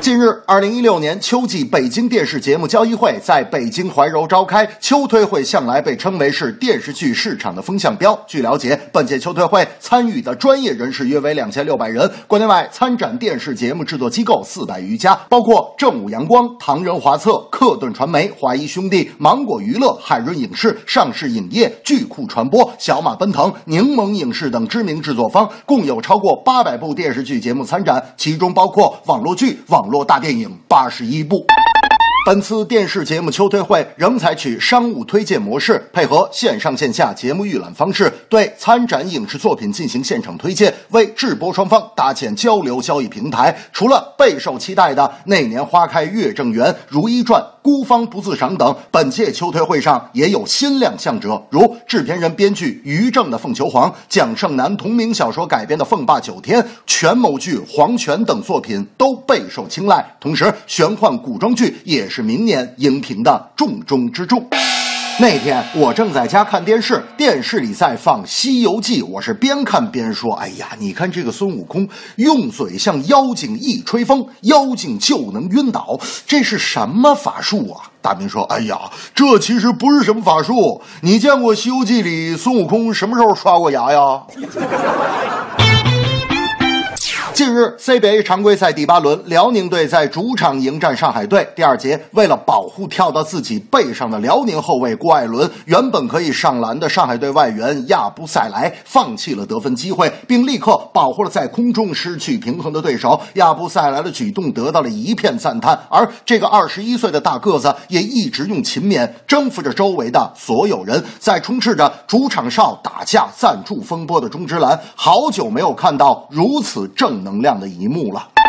近日，二零一六年秋季北京电视节目交易会在北京怀柔召开。秋推会向来被称为是电视剧市场的风向标。据了解，本届秋推会参与的专业人士约为两千六百人，国内外参展电视节目制作机构四百余家，包括正午阳光、唐人华策、克顿传媒、华谊兄弟、芒果娱乐、海润影视、上市影业、巨库传播、小马奔腾、柠檬影视等知名制作方，共有超过八百部电视剧节目参展。其中包括网络剧、网络大电影八十一部。本次电视节目秋推会仍采取商务推荐模式，配合线上线下节目预览方式，对参展影视作品进行现场推荐，为制播双方搭建交流交易平台。除了备受期待的《那年花开月正圆》《如懿传》《孤芳不自赏》等，本届秋推会上也有新亮相者，如制片人、编剧于正的《凤求凰》，蒋胜男同名小说改编的《凤霸九天》，权谋剧《黄泉》等作品都备受青睐。同时，玄幻古装剧也。是明年荧屏的重中之重。那天我正在家看电视，电视里在放《西游记》，我是边看边说：“哎呀，你看这个孙悟空用嘴向妖精一吹风，妖精就能晕倒，这是什么法术啊？”大明说：“哎呀，这其实不是什么法术。你见过《西游记》里孙悟空什么时候刷过牙呀？” 近日，CBA 常规赛第八轮，辽宁队在主场迎战上海队。第二节，为了保护跳到自己背上的辽宁后卫郭艾伦，原本可以上篮的上海队外援亚布塞莱放弃了得分机会，并立刻保护了在空中失去平衡的对手。亚布塞莱的举动得到了一片赞叹，而这个二十一岁的大个子也一直用勤勉征服着周围的所有人。在充斥着主场哨打架、赞助风波的中之蓝，好久没有看到如此正能。能量的一幕了。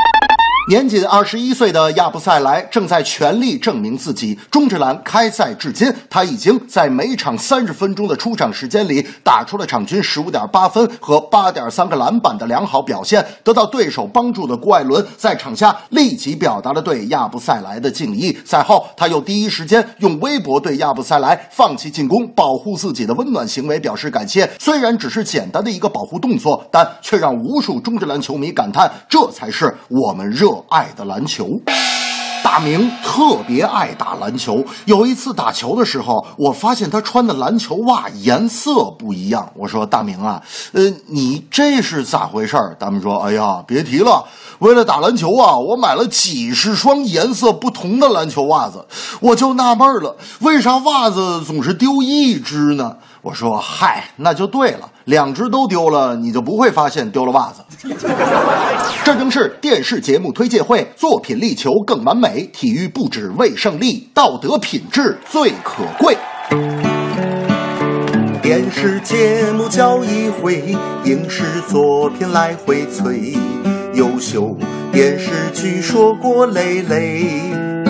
年仅二十一岁的亚布塞莱正在全力证明自己。中职篮开赛至今，他已经在每场三十分钟的出场时间里打出了场均十五点八分和八点三个篮板的良好表现。得到对手帮助的郭艾伦在场下立即表达了对亚布塞莱的敬意。赛后，他又第一时间用微博对亚布塞莱放弃进攻、保护自己的温暖行为表示感谢。虽然只是简单的一个保护动作，但却让无数中职篮球迷感叹：这才是我们热。爱的篮球，大明特别爱打篮球。有一次打球的时候，我发现他穿的篮球袜颜色不一样。我说：“大明啊，呃，你这是咋回事？”大明说：“哎呀，别提了，为了打篮球啊，我买了几十双颜色不同的篮球袜子。我就纳闷了，为啥袜子总是丢一只呢？”我说：“嗨，那就对了，两只都丢了，你就不会发现丢了袜子。这正是电视节目推介会，作品力求更完美，体育不止为胜利，道德品质最可贵。电视节目交易会，影视作品来回催，优秀电视剧说过累累。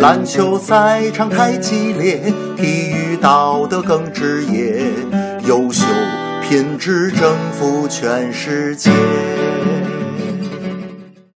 篮球赛场太激烈，体育道德更职业，优秀品质征服全世界。